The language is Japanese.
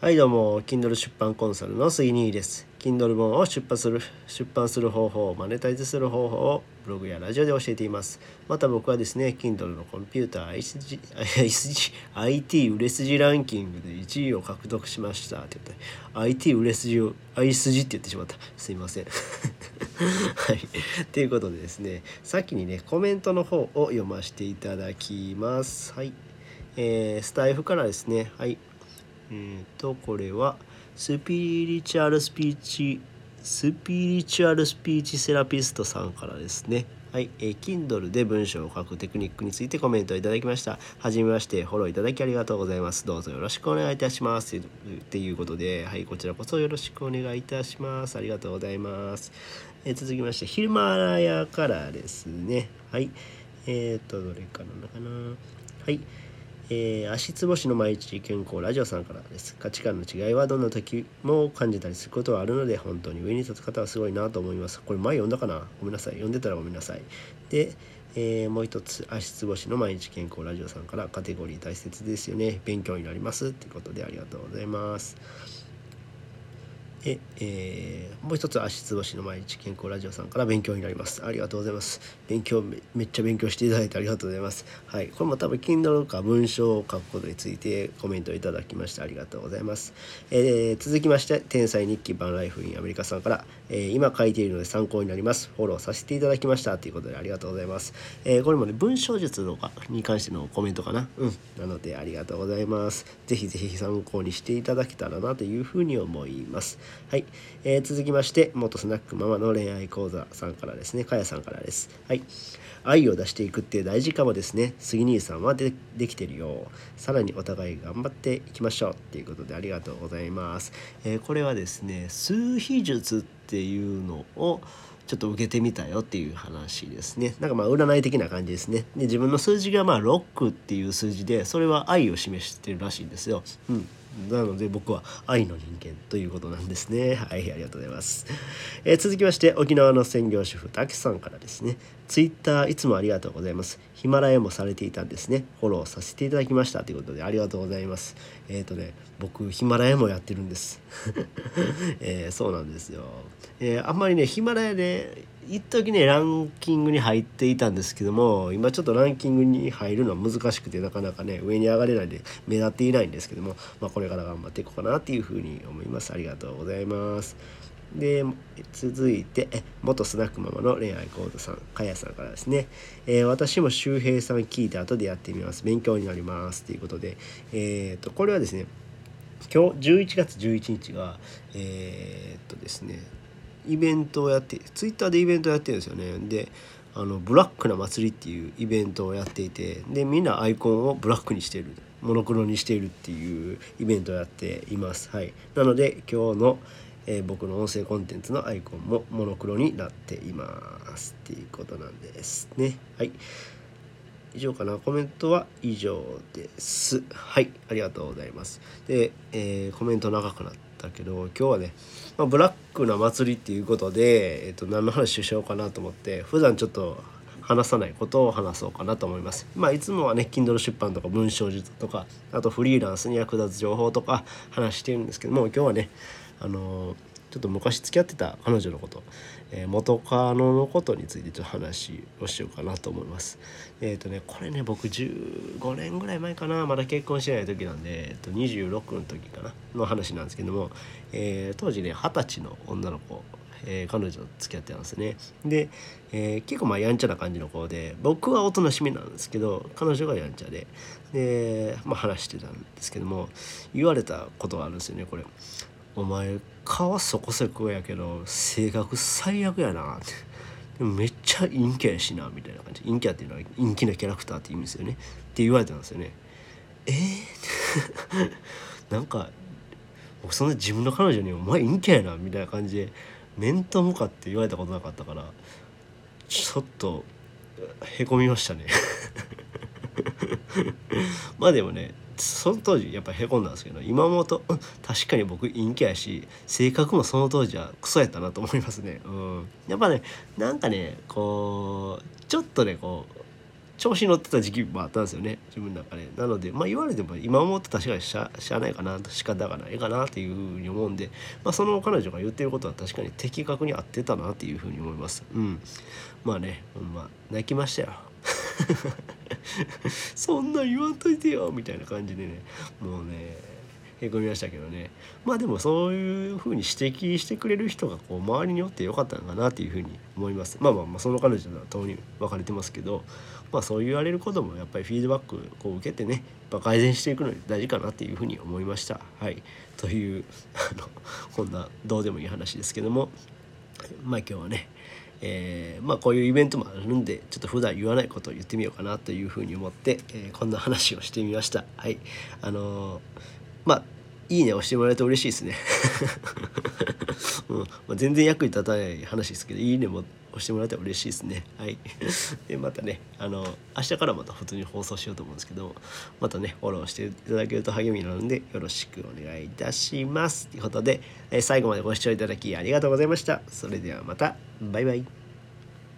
はいどうも Kindle 出版コンサルの杉兄です。Kindle 本を出版する出版する方法マネタイズする方法をブログやラジオで教えています。また僕はですね Kindle のコンピューター ISG IT 売れ筋ランキングで1位を獲得しました。って言って IT 売れ筋を I 筋って言ってしまった。すいません。はい。ということでですね先にねコメントの方を読ませていただきます。はい。えー、スタイフからですね。はい。えー、とこれはスピリチュアルスピーチスピリチュアルスピーチセラピストさんからですねはい、えー、Kindle で文章を書くテクニックについてコメントをいただきました。はじめまして、フォローいただきありがとうございます。どうぞよろしくお願いいたします。っていうことで、はい、こちらこそよろしくお願いいたします。ありがとうございます。えー、続きまして、ヒルマラヤからですね。はい、えっ、ー、と、どれかなかな。はい。えー、足つぼしの毎日健康ラジオさんからです。価値観の違いはどんな時も感じたりすることはあるので本当に上に立つ方はすごいなと思います。これ前読んだかな？ごめんなさい。読んでたらごめんなさいで、えー、もう一つ足つぼしの毎日健康ラジオさんからカテゴリー大切ですよね。勉強になります。ということでありがとうございます。ええー、もう一つ足つぼしの毎日健康ラジオさんから勉強になります。ありがとうございます。勉強めっちゃ勉強していただいてありがとうございます。はい。これも多分 Kindle か文章を書くことについてコメントいただきましてありがとうございます、えー、続きまして天才日記バンライフインアメリカさんから、えー、今書いているので参考になります。フォローさせていただきました。ということでありがとうございます、えこれもね文章術とかに関してのコメントかな。うん。なのでありがとうございます。ぜひぜひ参考にしていただけたらなというふうに思います。はい、えー、続きまして元スナックママの恋愛講座さんからですねかやさんからですはい愛を出していくって大事かもですね杉兄さんはでできてるよさらにお互い頑張っていきましょうっていうことでありがとうございます、えー、これはですね数秘術っていうのをちょっと受けてみたよっていう話ですね。なんかまあ占い的な感じですね。で自分の数字がまあ6っていう数字でそれは愛を示してるらしいんですよ。うん。なので僕は愛の人間ということなんですね。はい、ありがとうございます。えー、続きまして沖縄の専業主婦たけさんからですね。ツイッターいつもありがとうございます。ヒマラヤもされていたんですね。フォローさせていただきましたということでありがとうございます。えっ、ー、とね、僕ヒマラヤもやってるんです。えー、そうなんですよ。え、あんまりねヒマラヤで一時ねランキングに入っていたんですけども今ちょっとランキングに入るのは難しくてなかなかね上に上がれないで目立っていないんですけども、まあ、これから頑張っていこうかなっていうふうに思います。ありがとうございます。で続いて元スナックママの恋愛講座さんかやさんからですね、えー、私も周平さん聞いた後でやってみます。勉強になりますということで。えっ、ー、とこれはですね今日11月11日がえー、っとですねイベントをやってツイッターでイベントをやってるんですよね。であのブラックな祭りっていうイベントをやっていてでみんなアイコンをブラックにしてる。モノクロにしているっていうイベントをやっています。はい。なので今日の、えー、僕の音声コンテンツのアイコンもモノクロになっていますっていうことなんですね。はい。以上かな。コメントは以上です。はい。ありがとうございます。で、えー、コメント長くなったけど今日はね、まあ、ブラックな祭りっていうことで、えーと、何の話をしようかなと思って普段ちょっと話さないことを話そうかなと思います。まあいつもはね Kindle 出版とか文章術とかあとフリーランスに役立つ情報とか話してるんですけども今日はねあのちょっと昔付き合ってた彼女のこと、えー、元カノのことについてちょっと話をしようかなと思います。えっ、ー、とねこれね僕15年ぐらい前かなまだ結婚してない時なんで、えー、と26の時かなの話なんですけども、えー、当時ね二十歳の女の子えー、彼女と付き合ってたんですね。で、えー、結構まあやんちゃな感じの子で僕はおとなしめなんですけど彼女がやんちゃでで、まあ、話してたんですけども言われたことがあるんですよねこれ。お前顔そこそこやけど性格最悪やな。ってめっちゃ陰キャやしなみたいな感じ。陰キャっていうのは陰気なキャラクターって意味ですよね。って言われたんですよね。えー、なんか僕そんな自分の彼女に「お前陰キャやな」みたいな感じで面と向かって言われたことなかったからちょっとへこみましたね まあでもねその当時やっぱへこんだんですけど今もと、確かに僕陰キャやし性格もその当時はクソやったなと思いますね。うん、やっぱねなんかねこうちょっとねこう調子乗ってた時期もあったんですよね自分の中で。なのでまあ言われても今思って確かにしゃしゃあないかな仕方がないかなっていうふうに思うんで、まあ、その彼女が言ってることは確かに的確に合ってたなっていうふうに思います。うん。まあねほんま泣きましたよ。そんな言わんといてよみたいな感じでねもうねへこみましたけどね。まあでもそういうふうに指摘してくれる人がこう周りにおってよかったのかなっていうふうに思います。まあまあまあその彼女とは当に別れてますけどまあそう言われることもやっぱりフィードバックこう受けてねやっぱ改善していくのに大事かなっていうふうに思いました。はい。という あのこんなどうでもいい話ですけども。まあ今日はねえー、まあこういうイベントもあるんでちょっと普段言わないことを言ってみようかなというふうに思って、えー、こんな話をしてみました。はい。あのーまあいいね押してもらえると嬉しいですね、うん。まあ、全然役に立たない話ですけどいいねも押してもらえたら嬉しいですね。はい。でまたねあの明日からまた普通に放送しようと思うんですけどまたねフォローしていただけると励みになるんでよろしくお願いいたします。ということで、え最後までご視聴いただきありがとうございました。それではまた。バイバイ。